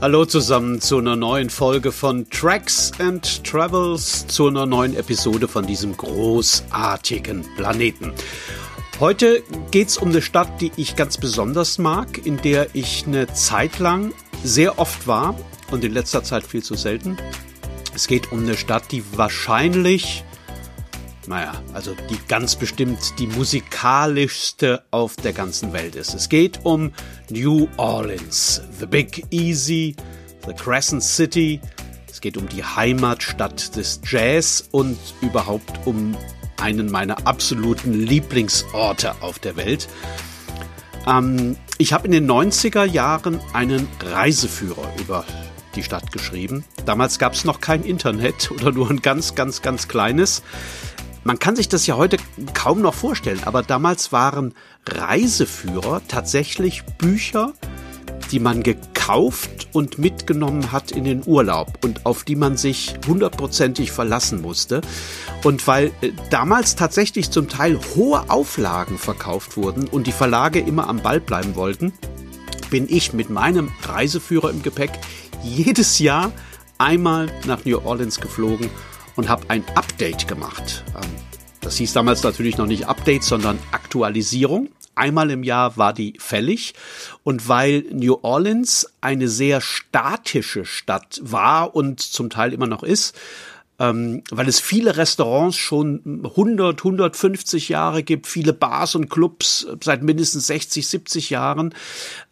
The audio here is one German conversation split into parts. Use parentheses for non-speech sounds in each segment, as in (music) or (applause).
Hallo zusammen zu einer neuen Folge von Tracks and Travels, zu einer neuen Episode von diesem großartigen Planeten. Heute geht's um eine Stadt, die ich ganz besonders mag, in der ich eine Zeit lang sehr oft war und in letzter Zeit viel zu selten. Es geht um eine Stadt, die wahrscheinlich naja, also die ganz bestimmt die musikalischste auf der ganzen Welt ist. Es geht um New Orleans, The Big Easy, The Crescent City. Es geht um die Heimatstadt des Jazz und überhaupt um einen meiner absoluten Lieblingsorte auf der Welt. Ähm, ich habe in den 90er Jahren einen Reiseführer über die Stadt geschrieben. Damals gab es noch kein Internet oder nur ein ganz, ganz, ganz kleines. Man kann sich das ja heute kaum noch vorstellen, aber damals waren Reiseführer tatsächlich Bücher, die man gekauft und mitgenommen hat in den Urlaub und auf die man sich hundertprozentig verlassen musste. Und weil äh, damals tatsächlich zum Teil hohe Auflagen verkauft wurden und die Verlage immer am Ball bleiben wollten, bin ich mit meinem Reiseführer im Gepäck jedes Jahr einmal nach New Orleans geflogen und habe ein Update gemacht. Ähm, das hieß damals natürlich noch nicht Update, sondern Aktualisierung. Einmal im Jahr war die fällig. Und weil New Orleans eine sehr statische Stadt war und zum Teil immer noch ist, ähm, weil es viele Restaurants schon 100, 150 Jahre gibt, viele Bars und Clubs seit mindestens 60, 70 Jahren,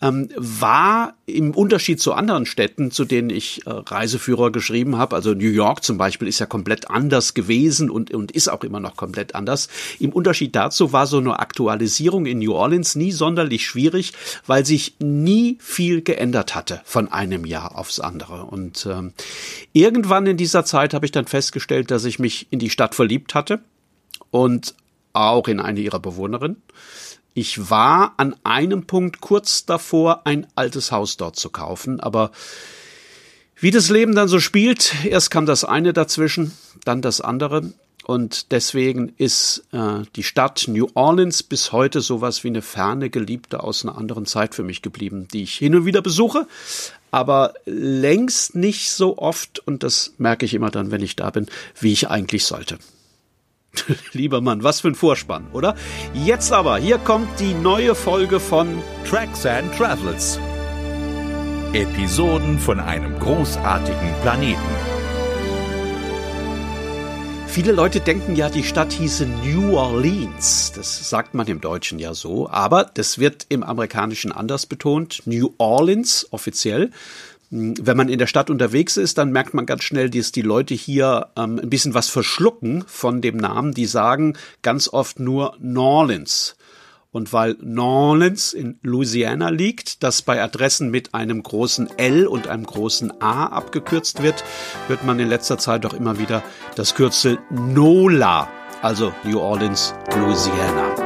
ähm, war im Unterschied zu anderen Städten, zu denen ich äh, Reiseführer geschrieben habe, also New York zum Beispiel ist ja komplett anders gewesen und, und ist auch immer noch komplett anders. Im Unterschied dazu war so eine Aktualisierung in New Orleans nie sonderlich schwierig, weil sich nie viel geändert hatte von einem Jahr aufs andere. Und ähm, irgendwann in dieser Zeit habe ich dann festgestellt, dass ich mich in die Stadt verliebt hatte und auch in eine ihrer Bewohnerinnen. Ich war an einem Punkt kurz davor, ein altes Haus dort zu kaufen, aber wie das Leben dann so spielt, erst kam das eine dazwischen, dann das andere. Und deswegen ist äh, die Stadt New Orleans bis heute sowas wie eine ferne Geliebte aus einer anderen Zeit für mich geblieben, die ich hin und wieder besuche, aber längst nicht so oft, und das merke ich immer dann, wenn ich da bin, wie ich eigentlich sollte. (laughs) Lieber Mann, was für ein Vorspann, oder? Jetzt aber, hier kommt die neue Folge von Tracks and Travels. Episoden von einem großartigen Planeten. Viele Leute denken ja, die Stadt hieße New Orleans. Das sagt man im Deutschen ja so, aber das wird im Amerikanischen anders betont. New Orleans offiziell. Wenn man in der Stadt unterwegs ist, dann merkt man ganz schnell, dass die Leute hier ähm, ein bisschen was verschlucken von dem Namen. Die sagen ganz oft nur Norleans. Und weil Norleans in Louisiana liegt, das bei Adressen mit einem großen L und einem großen A abgekürzt wird, hört man in letzter Zeit auch immer wieder das Kürzel NOLA, also New Orleans, Louisiana.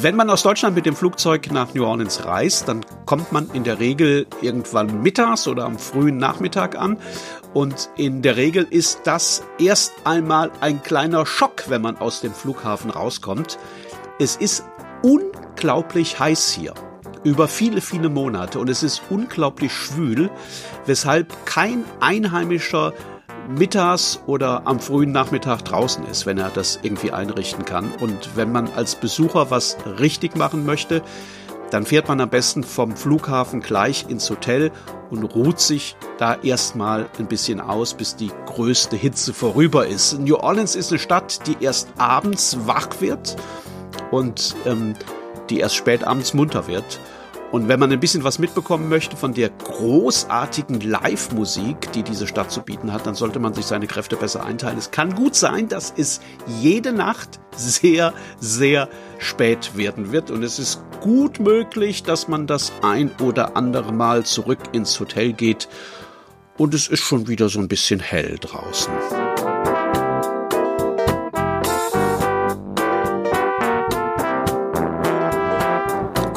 Wenn man aus Deutschland mit dem Flugzeug nach New Orleans reist, dann kommt man in der Regel irgendwann mittags oder am frühen Nachmittag an. Und in der Regel ist das erst einmal ein kleiner Schock, wenn man aus dem Flughafen rauskommt. Es ist unglaublich heiß hier über viele, viele Monate und es ist unglaublich schwül, weshalb kein Einheimischer mittags oder am frühen Nachmittag draußen ist, wenn er das irgendwie einrichten kann. Und wenn man als Besucher was richtig machen möchte, dann fährt man am besten vom Flughafen gleich ins Hotel und ruht sich da erstmal ein bisschen aus, bis die größte Hitze vorüber ist. New Orleans ist eine Stadt, die erst abends wach wird und ähm, die erst spät abends munter wird. Und wenn man ein bisschen was mitbekommen möchte von der großartigen Live-Musik, die diese Stadt zu bieten hat, dann sollte man sich seine Kräfte besser einteilen. Es kann gut sein, dass es jede Nacht sehr, sehr spät werden wird. Und es ist gut möglich, dass man das ein oder andere Mal zurück ins Hotel geht. Und es ist schon wieder so ein bisschen hell draußen.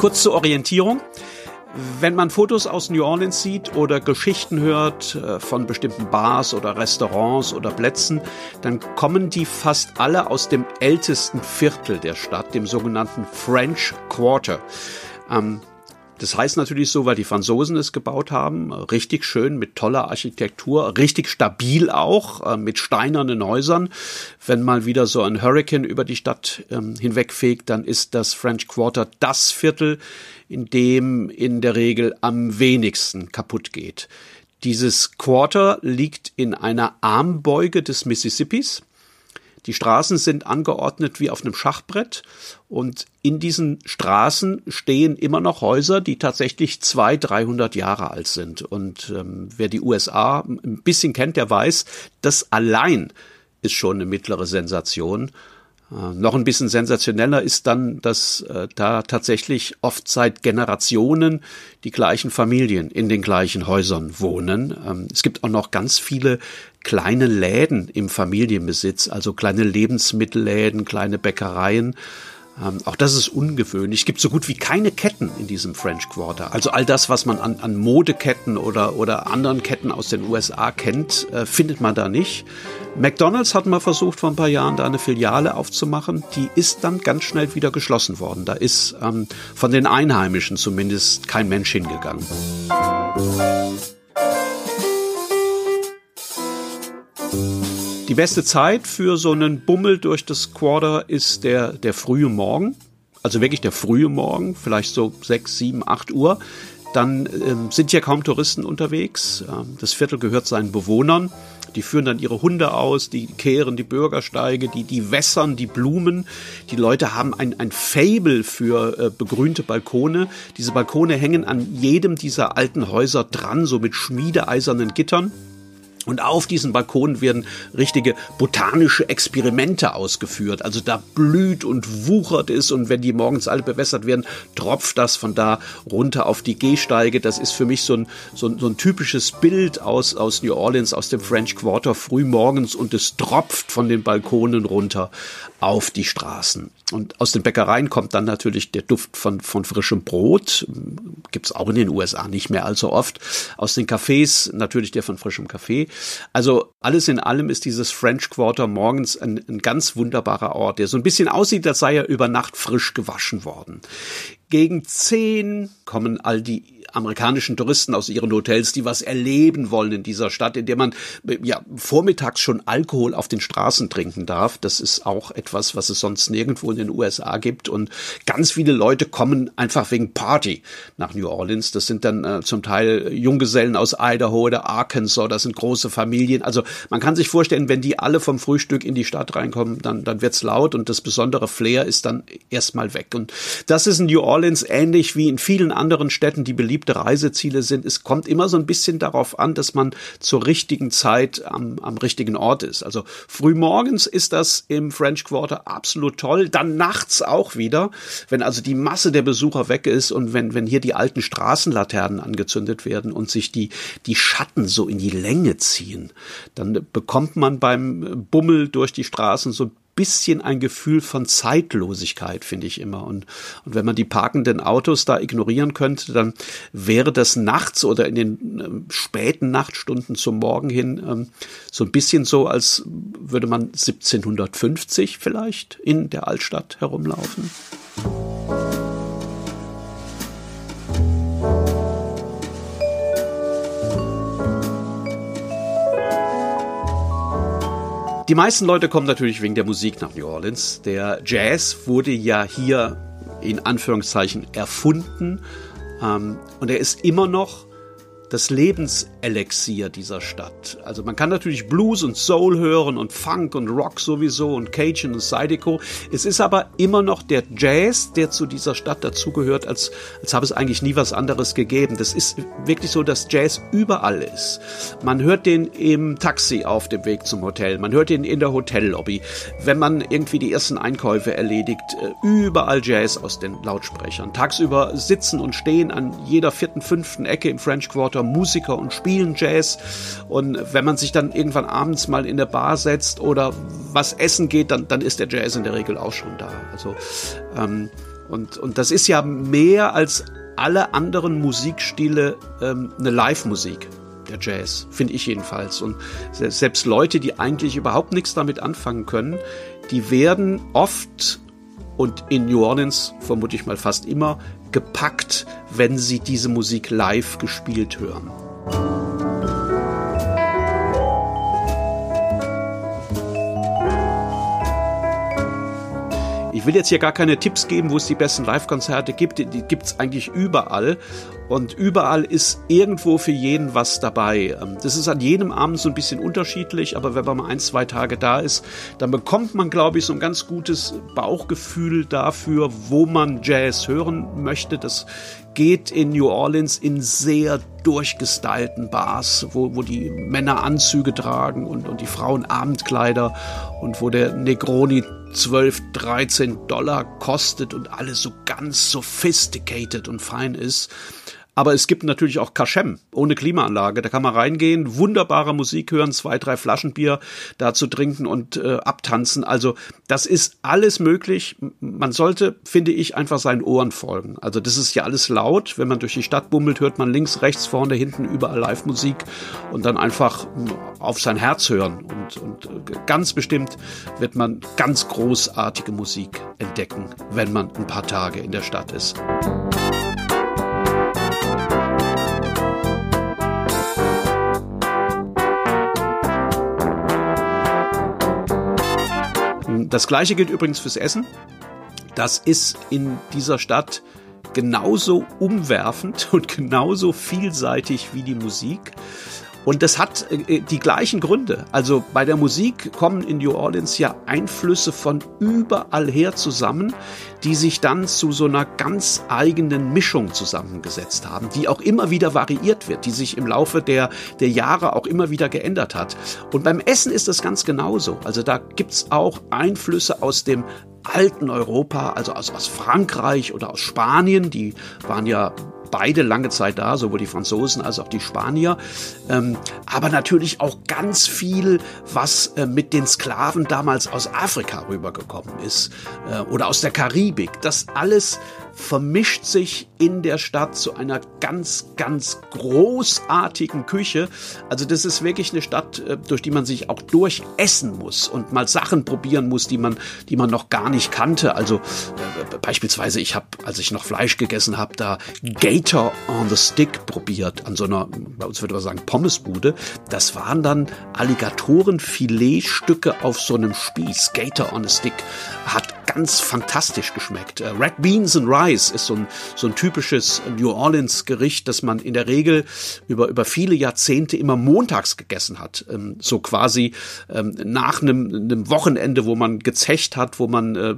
Kurz zur Orientierung. Wenn man Fotos aus New Orleans sieht oder Geschichten hört äh, von bestimmten Bars oder Restaurants oder Plätzen, dann kommen die fast alle aus dem ältesten Viertel der Stadt, dem sogenannten French Quarter. Ähm, das heißt natürlich so, weil die Franzosen es gebaut haben, richtig schön mit toller Architektur, richtig stabil auch, äh, mit steinernen Häusern. Wenn mal wieder so ein Hurricane über die Stadt ähm, hinwegfegt, dann ist das French Quarter das Viertel, in dem in der Regel am wenigsten kaputt geht. Dieses Quarter liegt in einer Armbeuge des Mississippis. Die Straßen sind angeordnet wie auf einem Schachbrett und in diesen Straßen stehen immer noch Häuser, die tatsächlich zwei, dreihundert Jahre alt sind. Und ähm, wer die USA ein bisschen kennt, der weiß, das allein ist schon eine mittlere Sensation. Äh, noch ein bisschen sensationeller ist dann, dass äh, da tatsächlich oft seit Generationen die gleichen Familien in den gleichen Häusern wohnen. Ähm, es gibt auch noch ganz viele kleine Läden im Familienbesitz, also kleine Lebensmittelläden, kleine Bäckereien. Ähm, auch das ist ungewöhnlich. Es gibt so gut wie keine Ketten in diesem French Quarter. Also all das, was man an, an Modeketten oder, oder anderen Ketten aus den USA kennt, äh, findet man da nicht. McDonald's hat mal versucht, vor ein paar Jahren da eine Filiale aufzumachen. Die ist dann ganz schnell wieder geschlossen worden. Da ist ähm, von den Einheimischen zumindest kein Mensch hingegangen. Die beste Zeit für so einen Bummel durch das Quarter ist der, der frühe Morgen. Also wirklich der frühe Morgen, vielleicht so sechs, sieben, acht Uhr. Dann ähm, sind ja kaum Touristen unterwegs. Ähm, das Viertel gehört seinen Bewohnern. Die führen dann ihre Hunde aus, die kehren die Bürgersteige, die, die wässern die Blumen. Die Leute haben ein, ein Fable für äh, begrünte Balkone. Diese Balkone hängen an jedem dieser alten Häuser dran, so mit schmiedeeisernen Gittern. Und auf diesen Balkonen werden richtige botanische Experimente ausgeführt. Also da blüht und wuchert es und wenn die morgens alle bewässert werden, tropft das von da runter auf die Gehsteige. Das ist für mich so ein, so ein, so ein typisches Bild aus, aus New Orleans, aus dem French Quarter früh morgens und es tropft von den Balkonen runter auf die Straßen. Und aus den Bäckereien kommt dann natürlich der Duft von, von frischem Brot. Gibt's auch in den USA nicht mehr allzu oft. Aus den Cafés natürlich der von frischem Kaffee. Also alles in allem ist dieses French Quarter morgens ein, ein ganz wunderbarer Ort, der so ein bisschen aussieht, als sei er über Nacht frisch gewaschen worden. Gegen zehn kommen all die amerikanischen Touristen aus ihren Hotels, die was erleben wollen in dieser Stadt, in der man ja vormittags schon Alkohol auf den Straßen trinken darf. Das ist auch etwas, was es sonst nirgendwo in den USA gibt. Und ganz viele Leute kommen einfach wegen Party nach New Orleans. Das sind dann äh, zum Teil Junggesellen aus Idaho oder Arkansas. Das sind große Familien. Also man kann sich vorstellen, wenn die alle vom Frühstück in die Stadt reinkommen, dann, dann wird's laut und das besondere Flair ist dann erstmal weg. Und das ist in New Orleans ähnlich wie in vielen anderen Städten, die beliebt beliebte Reiseziele sind. Es kommt immer so ein bisschen darauf an, dass man zur richtigen Zeit am, am richtigen Ort ist. Also frühmorgens ist das im French Quarter absolut toll. Dann nachts auch wieder, wenn also die Masse der Besucher weg ist und wenn, wenn hier die alten Straßenlaternen angezündet werden und sich die, die Schatten so in die Länge ziehen, dann bekommt man beim Bummel durch die Straßen so ein bisschen ein Gefühl von Zeitlosigkeit, finde ich immer. Und, und wenn man die parkenden Autos da ignorieren könnte, dann wäre das nachts oder in den äh, späten Nachtstunden zum Morgen hin ähm, so ein bisschen so, als würde man 1750 vielleicht in der Altstadt herumlaufen. Die meisten Leute kommen natürlich wegen der Musik nach New Orleans. Der Jazz wurde ja hier in Anführungszeichen erfunden ähm, und er ist immer noch das Lebenselixier dieser Stadt. Also man kann natürlich Blues und Soul hören und Funk und Rock sowieso und Cajun und Zydeco. Es ist aber immer noch der Jazz, der zu dieser Stadt dazugehört, als, als habe es eigentlich nie was anderes gegeben. Das ist wirklich so, dass Jazz überall ist. Man hört den im Taxi auf dem Weg zum Hotel. Man hört ihn in der Hotellobby. Wenn man irgendwie die ersten Einkäufe erledigt, äh, überall Jazz aus den Lautsprechern. Tagsüber sitzen und stehen an jeder vierten, fünften Ecke im French Quarter oder Musiker und spielen Jazz. Und wenn man sich dann irgendwann abends mal in der Bar setzt oder was essen geht, dann, dann ist der Jazz in der Regel auch schon da. Also ähm, und, und das ist ja mehr als alle anderen Musikstile ähm, eine Live-Musik der Jazz, finde ich jedenfalls. Und selbst Leute, die eigentlich überhaupt nichts damit anfangen können, die werden oft und in New Orleans vermute ich mal fast immer gepackt, wenn sie diese Musik live gespielt hören. Ich will jetzt hier gar keine Tipps geben, wo es die besten Live-Konzerte gibt. Die, die gibt es eigentlich überall. Und überall ist irgendwo für jeden was dabei. Ähm, das ist an jedem Abend so ein bisschen unterschiedlich, aber wenn man mal ein, zwei Tage da ist, dann bekommt man, glaube ich, so ein ganz gutes Bauchgefühl dafür, wo man Jazz hören möchte. Das geht in New Orleans in sehr durchgestylten Bars, wo, wo die Männer Anzüge tragen und, und die Frauen Abendkleider und wo der Negroni 12, 13 Dollar kostet und alles so ganz sophisticated und fein ist. Aber es gibt natürlich auch Kaschem ohne Klimaanlage. Da kann man reingehen, wunderbare Musik hören, zwei, drei Flaschen Bier dazu trinken und äh, abtanzen. Also das ist alles möglich. Man sollte, finde ich, einfach seinen Ohren folgen. Also das ist ja alles laut. Wenn man durch die Stadt bummelt, hört man links, rechts, vorne, hinten überall Live-Musik und dann einfach auf sein Herz hören. Und, und äh, ganz bestimmt wird man ganz großartige Musik entdecken, wenn man ein paar Tage in der Stadt ist. Das gleiche gilt übrigens fürs Essen. Das ist in dieser Stadt genauso umwerfend (laughs) und genauso vielseitig wie die Musik. Und das hat äh, die gleichen Gründe. Also bei der Musik kommen in New Orleans ja Einflüsse von überall her zusammen, die sich dann zu so einer ganz eigenen Mischung zusammengesetzt haben, die auch immer wieder variiert wird, die sich im Laufe der, der Jahre auch immer wieder geändert hat. Und beim Essen ist das ganz genauso. Also da gibt's auch Einflüsse aus dem alten Europa, also aus, aus Frankreich oder aus Spanien, die waren ja beide lange Zeit da, sowohl die Franzosen als auch die Spanier. Ähm, aber natürlich auch ganz viel, was äh, mit den Sklaven damals aus Afrika rübergekommen ist äh, oder aus der Karibik. Das alles vermischt sich in der Stadt zu einer ganz, ganz großartigen Küche. Also das ist wirklich eine Stadt, äh, durch die man sich auch durchessen muss und mal Sachen probieren muss, die man, die man noch gar nicht kannte. Also äh, beispielsweise, ich habe, als ich noch Fleisch gegessen habe, da Gator on the Stick probiert an so einer, bei uns würde man sagen Pommesbude. Das waren dann Alligatorenfiletstücke auf so einem Spieß. Gator on a Stick hat ganz fantastisch geschmeckt. Äh, Red Beans and Rice ist so ein, so ein typisches New Orleans Gericht, das man in der Regel über, über viele Jahrzehnte immer montags gegessen hat. Ähm, so quasi ähm, nach einem, einem Wochenende, wo man gezecht hat, wo man äh,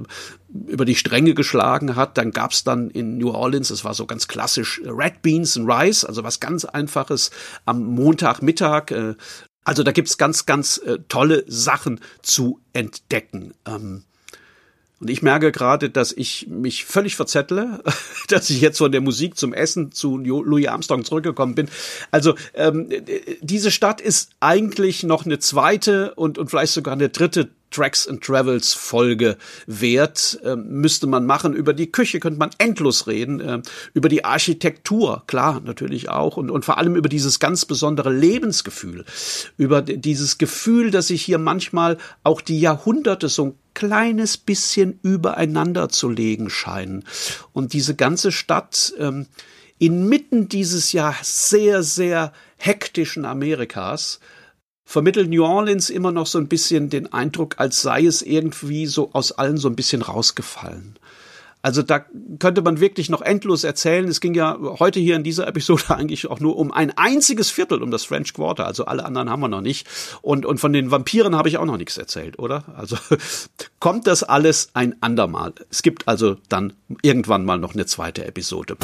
über die Stränge geschlagen hat. Dann gab's dann in New Orleans, das war so ganz klassisch, Red Beans and Rice, also was ganz Einfaches am Montagmittag. Äh, also da gibt's ganz, ganz äh, tolle Sachen zu entdecken. Ähm, und ich merke gerade, dass ich mich völlig verzettle, (laughs) dass ich jetzt von der Musik zum Essen zu Louis Armstrong zurückgekommen bin. Also ähm, diese Stadt ist eigentlich noch eine zweite und, und vielleicht sogar eine dritte Tracks and Travels Folge wert. Ähm, müsste man machen. Über die Küche könnte man endlos reden. Ähm, über die Architektur, klar, natürlich auch. Und, und vor allem über dieses ganz besondere Lebensgefühl. Über dieses Gefühl, dass sich hier manchmal auch die Jahrhunderte so ein kleines bisschen übereinander zu legen scheinen. Und diese ganze Stadt ähm, inmitten dieses ja sehr, sehr hektischen Amerikas vermittelt New Orleans immer noch so ein bisschen den Eindruck, als sei es irgendwie so aus allen so ein bisschen rausgefallen. Also da könnte man wirklich noch endlos erzählen. Es ging ja heute hier in dieser Episode (laughs) eigentlich auch nur um ein einziges Viertel, um das French Quarter. Also alle anderen haben wir noch nicht. Und, und von den Vampiren habe ich auch noch nichts erzählt, oder? Also (laughs) kommt das alles ein andermal. Es gibt also dann irgendwann mal noch eine zweite Episode.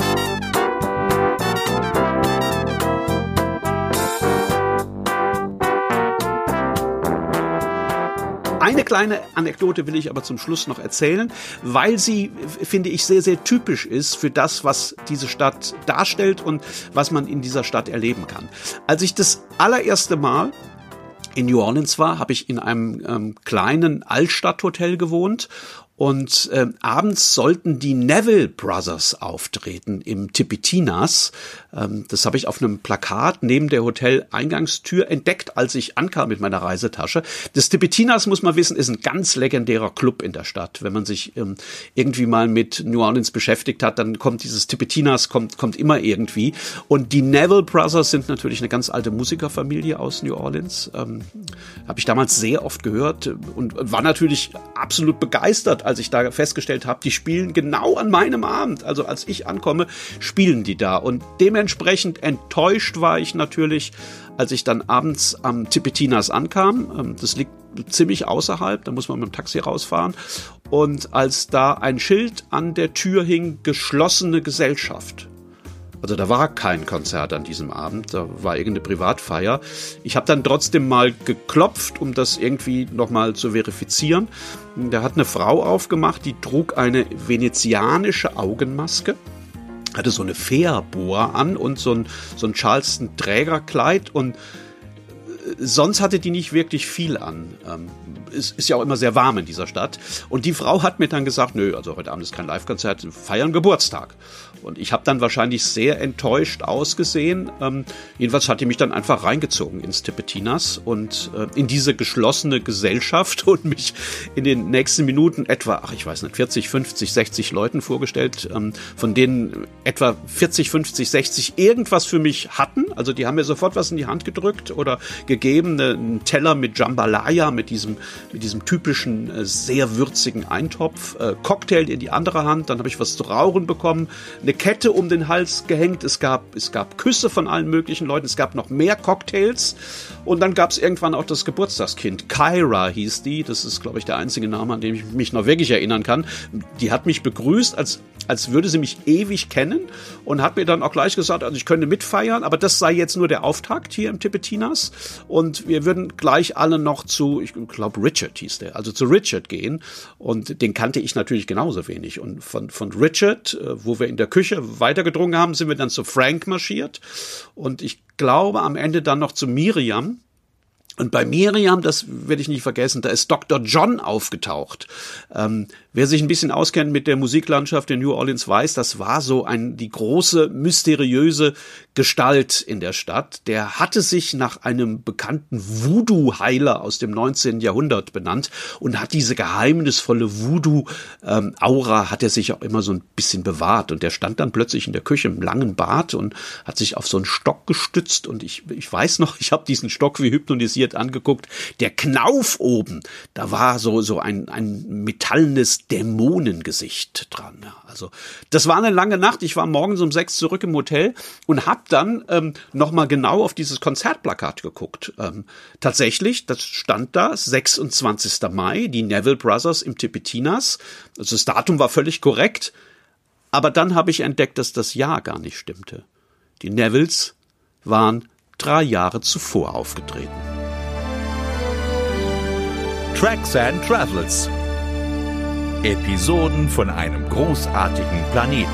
Eine kleine Anekdote will ich aber zum Schluss noch erzählen, weil sie, finde ich, sehr, sehr typisch ist für das, was diese Stadt darstellt und was man in dieser Stadt erleben kann. Als ich das allererste Mal in New Orleans war, habe ich in einem ähm, kleinen Altstadthotel gewohnt Und äh, abends sollten die Neville Brothers auftreten im Tipitinas. Ähm, das habe ich auf einem Plakat neben der Hotel-Eingangstür entdeckt, als ich ankam mit meiner Reisetasche. Das Tipitinas, muss man wissen, ist ein ganz legendärer Club in der Stadt. Wenn man sich ähm, irgendwie mal mit New Orleans beschäftigt hat, dann kommt dieses Tipitinas, kommt, kommt immer irgendwie. Und die Neville Brothers sind natürlich eine ganz alte Musikerfamilie aus New Orleans. Ähm, habe ich damals sehr oft gehört und war natürlich absolut begeistert, als ich da festgestellt habe, die spielen genau an meinem Abend. Also als ich ankomme, spielen die da. Und dementsprechend enttäuscht war ich natürlich, als ich dann abends am Tipitinas ankam. Ähm, das liegt ziemlich außerhalb, da muss man mit dem Taxi rausfahren. Und als da ein Schild an der Tür hing, geschlossene Gesellschaft. Also da war kein Konzert an diesem Abend, da war irgendeine Privatfeier. Ich habe dann trotzdem mal geklopft, um das irgendwie nochmal zu verifizieren. Da hat eine Frau aufgemacht, die trug eine venezianische Augenmaske hatte so eine Fährbohr an und so ein, so ein Charleston Trägerkleid und sonst hatte die nicht wirklich viel an. Ähm, es ist ja auch immer sehr warm in dieser Stadt. Und die Frau hat mir dann gesagt, nö, also heute Abend ist kein Live-Konzert, feiern Geburtstag. Und ich habe dann wahrscheinlich sehr enttäuscht ausgesehen. Ähm, jedenfalls hat die mich dann einfach reingezogen ins Tipetinas und äh, in diese geschlossene Gesellschaft (laughs) und mich in den nächsten Minuten etwa, ach ich weiß nicht, 40, 50, 60 Leuten vorgestellt, ähm, von denen etwa 40, 50, 60 irgendwas für mich hatten. Also die haben mir sofort was in die Hand gedrückt oder gegeben, ne, einen Teller mit Jambalaya, mit diesem, mit diesem typischen, äh, sehr würzigen Eintopf, äh, Cocktail in die andere Hand, dann habe ich was zu rauchen bekommen, eine Kette um den Hals gehängt. Es gab, es gab Küsse von allen möglichen Leuten. Es gab noch mehr Cocktails. Und dann gab es irgendwann auch das Geburtstagskind. Kyra hieß die. Das ist, glaube ich, der einzige Name, an den ich mich noch wirklich erinnern kann. Die hat mich begrüßt, als, als würde sie mich ewig kennen und hat mir dann auch gleich gesagt, also ich könnte mitfeiern, aber das sei jetzt nur der Auftakt hier im Tipetinas. Und wir würden gleich alle noch zu, ich glaube, Richard hieß der, also zu Richard gehen. Und den kannte ich natürlich genauso wenig. Und von, von Richard, äh, wo wir in der Küche weitergedrungen haben, sind wir dann zu Frank marschiert. Und ich glaube am Ende dann noch zu Miriam. Und bei Miriam, das werde ich nicht vergessen, da ist Dr. John aufgetaucht. Ähm, wer sich ein bisschen auskennt mit der Musiklandschaft in New Orleans weiß, das war so ein, die große, mysteriöse Gestalt in der Stadt. Der hatte sich nach einem bekannten Voodoo-Heiler aus dem 19. Jahrhundert benannt und hat diese geheimnisvolle Voodoo-Aura, ähm, hat er sich auch immer so ein bisschen bewahrt. Und der stand dann plötzlich in der Küche im langen Bart und hat sich auf so einen Stock gestützt. Und ich, ich weiß noch, (laughs) ich habe diesen Stock wie hypnotisiert interessiert angeguckt. Der Knauf oben, da war so, so ein, ein metallenes Dämonengesicht dran. Ja, also das war eine lange Nacht. Ich war morgens um sechs zurück im Hotel und habe dann ähm, nochmal genau auf dieses Konzertplakat geguckt. Ähm, tatsächlich, das stand da, 26. Mai, die Neville Brothers im Tipitinas. Also das Datum war völlig korrekt. Aber dann habe ich entdeckt, dass das Jahr gar nicht stimmte. Die Nevilles waren drei Jahre zuvor aufgetreten. Tracks and Travels. Episoden von einem großartigen Planeten.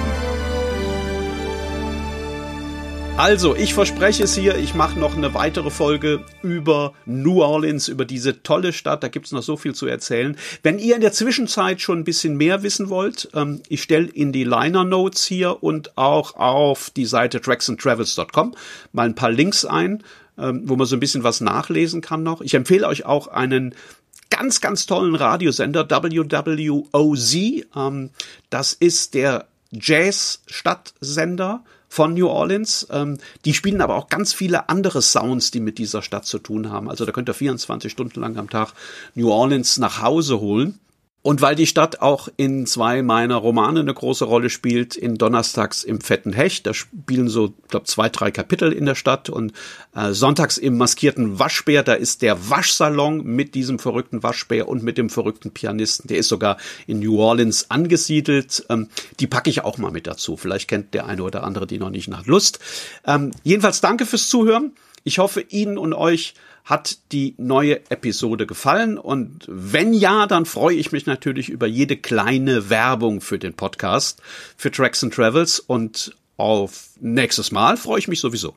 Also, ich verspreche es hier, ich mache noch eine weitere Folge über New Orleans, über diese tolle Stadt. Da gibt's noch so viel zu erzählen. Wenn ihr in der Zwischenzeit schon ein bisschen mehr wissen wollt, ähm, ich stelle in die Liner Notes hier und auch auf die Seite tracksandtravels.com mal ein paar Links ein, ähm, wo man so ein bisschen was nachlesen kann noch. Ich empfehle euch auch einen ganz, ganz tollen Radiosender WWOZ. Ähm, das ist der Jazz-Stadtsender von New Orleans. Ähm, die spielen aber auch ganz viele andere Sounds, die mit dieser Stadt zu tun haben. Also da könnt ihr 24 Stunden lang am Tag New Orleans nach Hause holen. Und weil die Stadt auch in zwei meiner Romane eine große Rolle spielt, in Donnerstags im Fetten Hecht, da spielen so, glaube zwei, drei Kapitel in der Stadt und äh, Sonntags im maskierten Waschbär, da ist der Waschsalon mit diesem verrückten Waschbär und mit dem verrückten Pianisten, der ist sogar in New Orleans angesiedelt. Ähm, die packe ich auch mal mit dazu. Vielleicht kennt der eine oder andere die noch nicht nach Lust. Ähm, jedenfalls danke fürs Zuhören. Ich hoffe, Ihnen und euch hat die neue Episode gefallen? Und wenn ja, dann freue ich mich natürlich über jede kleine Werbung für den Podcast, für Tracks and Travels. Und auf nächstes Mal freue ich mich sowieso.